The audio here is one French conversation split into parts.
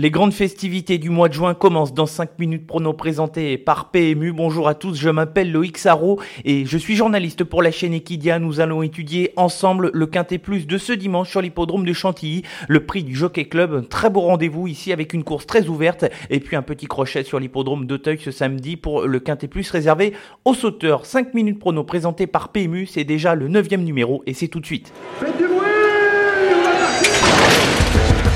Les grandes festivités du mois de juin commencent dans 5 minutes prono présentées par PMU. Bonjour à tous, je m'appelle Loïc Sarro et je suis journaliste pour la chaîne Equidia. Nous allons étudier ensemble le Quintet Plus de ce dimanche sur l'hippodrome de Chantilly, le prix du Jockey Club. très beau rendez-vous ici avec une course très ouverte et puis un petit crochet sur l'hippodrome d'Auteuil ce samedi pour le Quintet Plus réservé aux sauteurs. 5 minutes prono présentées par PMU, c'est déjà le 9 numéro et c'est tout de suite.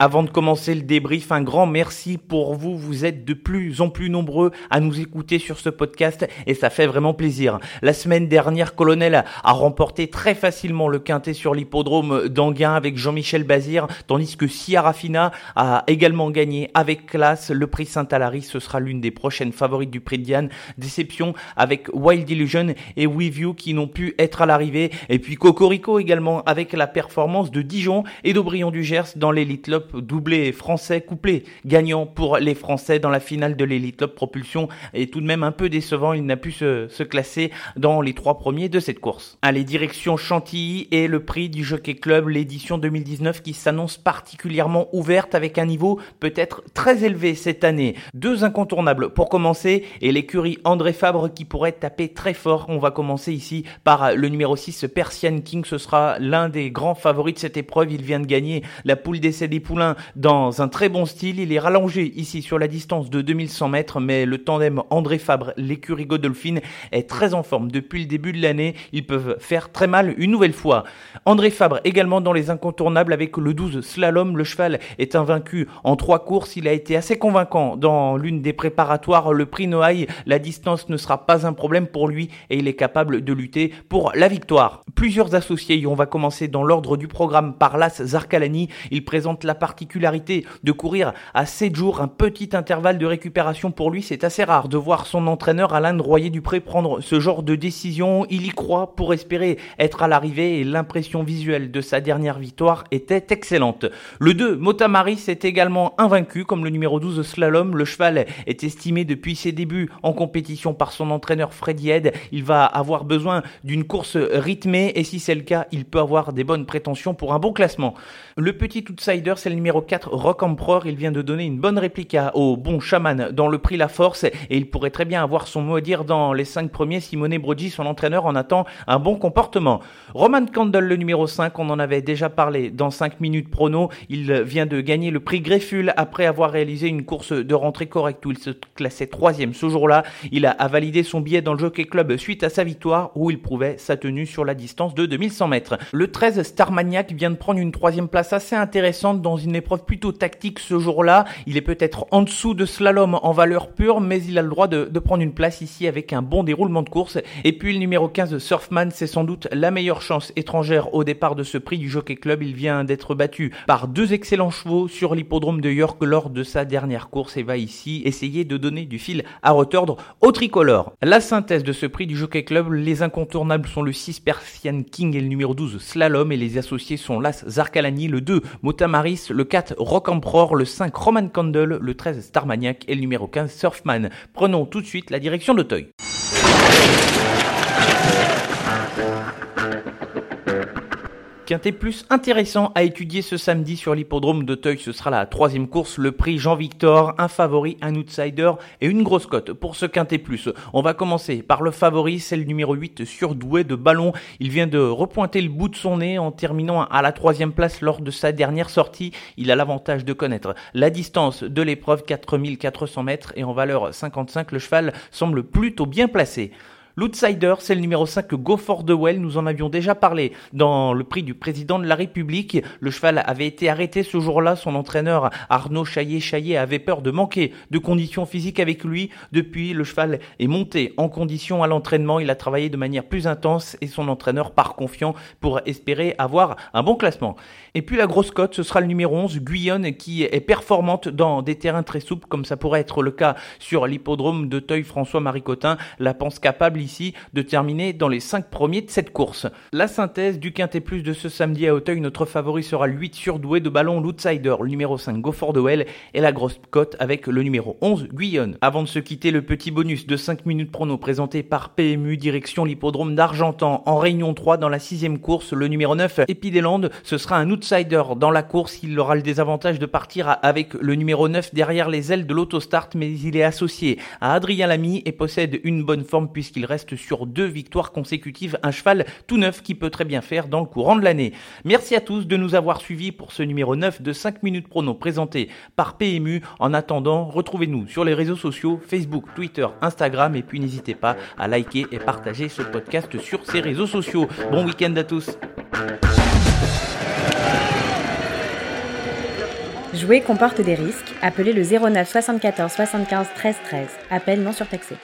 Avant de commencer le débrief, un grand merci pour vous. Vous êtes de plus en plus nombreux à nous écouter sur ce podcast et ça fait vraiment plaisir. La semaine dernière, Colonel a remporté très facilement le quintet sur l'hippodrome d'Anguin avec Jean-Michel Bazir, tandis que Rafina a également gagné avec classe le prix Saint-Alary. Ce sera l'une des prochaines favorites du prix de Diane. Déception avec Wild Illusion et With You qui n'ont pu être à l'arrivée. Et puis Cocorico également avec la performance de Dijon et d'Aubryon du Gers dans l'Elite Lop doublé français couplé gagnant pour les Français dans la finale de l'Elite Club Propulsion et tout de même un peu décevant, il n'a pu se, se, classer dans les trois premiers de cette course. Allez, direction Chantilly et le prix du Jockey Club, l'édition 2019 qui s'annonce particulièrement ouverte avec un niveau peut-être très élevé cette année. Deux incontournables pour commencer et l'écurie André Fabre qui pourrait taper très fort. On va commencer ici par le numéro 6 Persian King, ce sera l'un des grands favoris de cette épreuve, il vient de gagner la poule d'essai des dans un très bon style. Il est rallongé ici sur la distance de 2100 mètres, mais le tandem André Fabre, l'écurie Godolphin, est très en forme depuis le début de l'année. Ils peuvent faire très mal une nouvelle fois. André Fabre également dans les incontournables avec le 12 slalom. Le cheval est invaincu en trois courses. Il a été assez convaincant dans l'une des préparatoires. Le prix Noailles, la distance ne sera pas un problème pour lui et il est capable de lutter pour la victoire. Plusieurs associés, on va commencer dans l'ordre du programme par Las Zarkalani. Il présente la particularité de courir à 7 jours, un petit intervalle de récupération pour lui. C'est assez rare de voir son entraîneur Alain Royer-Dupré prendre ce genre de décision. Il y croit pour espérer être à l'arrivée et l'impression visuelle de sa dernière victoire était excellente. Le 2, Motamaris, est également invaincu comme le numéro 12 slalom. Le cheval est estimé depuis ses débuts en compétition par son entraîneur Freddy Head. Il va avoir besoin d'une course rythmée et si c'est le cas, il peut avoir des bonnes prétentions pour un bon classement. Le petit outsider, c'est numéro 4, Rock Emperor. Il vient de donner une bonne réplique au bon chaman dans le prix La Force et il pourrait très bien avoir son mot à dire dans les 5 premiers. Simone Broggi, son entraîneur, en attend un bon comportement. Roman Candle, le numéro 5, on en avait déjà parlé dans 5 minutes prono. Il vient de gagner le prix Grefful après avoir réalisé une course de rentrée correcte où il se classait troisième ce jour-là. Il a validé son billet dans le Jockey Club suite à sa victoire où il prouvait sa tenue sur la distance de 2100 mètres. Le 13 Starmaniac vient de prendre une troisième place assez intéressante dans une épreuve plutôt tactique ce jour-là. Il est peut-être en dessous de slalom en valeur pure, mais il a le droit de, prendre une place ici avec un bon déroulement de course. Et puis le numéro 15 Surfman, c'est sans doute la meilleure chance étrangère au départ de ce prix du Jockey Club. Il vient d'être battu par deux excellents chevaux sur l'hippodrome de York lors de sa dernière course et va ici essayer de donner du fil à retordre au tricolore. La synthèse de ce prix du Jockey Club, les incontournables sont le 6 Persian King et le numéro 12 Slalom et les associés sont l'As Zarkalani, le 2 Motamaris, le 4 Rock Emperor, le 5 Roman Candle, le 13 Starmaniac et le numéro 15 Surfman. Prenons tout de suite la direction d'Auteuil. Quintet plus intéressant à étudier ce samedi sur l'hippodrome d'Auteuil. Ce sera la troisième course, le prix Jean-Victor, un favori, un outsider et une grosse cote pour ce Quintet plus. On va commencer par le favori, c'est le numéro 8 surdoué de ballon. Il vient de repointer le bout de son nez en terminant à la troisième place lors de sa dernière sortie. Il a l'avantage de connaître la distance de l'épreuve 4400 mètres et en valeur 55, le cheval semble plutôt bien placé. L'outsider, c'est le numéro 5 Go for the Well. Nous en avions déjà parlé dans le prix du président de la République. Le cheval avait été arrêté ce jour-là. Son entraîneur Arnaud Chaillet-Chaillet avait peur de manquer de conditions physiques avec lui. Depuis, le cheval est monté en condition à l'entraînement. Il a travaillé de manière plus intense et son entraîneur part confiant pour espérer avoir un bon classement. Et puis la grosse cote, ce sera le numéro 11, Guyonne, qui est performante dans des terrains très souples, comme ça pourrait être le cas sur l'hippodrome de Teuil François-Marie Cotin. La pense capable ici de terminer dans les 5 premiers de cette course. La synthèse du Quintet Plus de ce samedi à Auteuil, notre favori sera le 8 surdoué de ballon l'outsider, le numéro 5 Gofford Well et la grosse cote avec le numéro 11 Guyonne. Avant de se quitter, le petit bonus de 5 minutes prono présenté par PMU direction l'hippodrome d'Argentan en Réunion 3 dans la sixième course, le numéro 9 Epideland. Ce sera un outsider dans la course, il aura le désavantage de partir avec le numéro 9 derrière les ailes de l'autostart, mais il est associé à Adrien Lamy et possède une bonne forme puisqu'il reste sur deux victoires consécutives, un cheval tout neuf qui peut très bien faire dans le courant de l'année. Merci à tous de nous avoir suivis pour ce numéro 9 de 5 minutes prono présenté par PMU. En attendant, retrouvez-nous sur les réseaux sociaux Facebook, Twitter, Instagram et puis n'hésitez pas à liker et partager ce podcast sur ces réseaux sociaux. Bon week-end à tous. Jouer comporte des risques. Appelez le 09 74 75 13 13. Appel non surtaxé.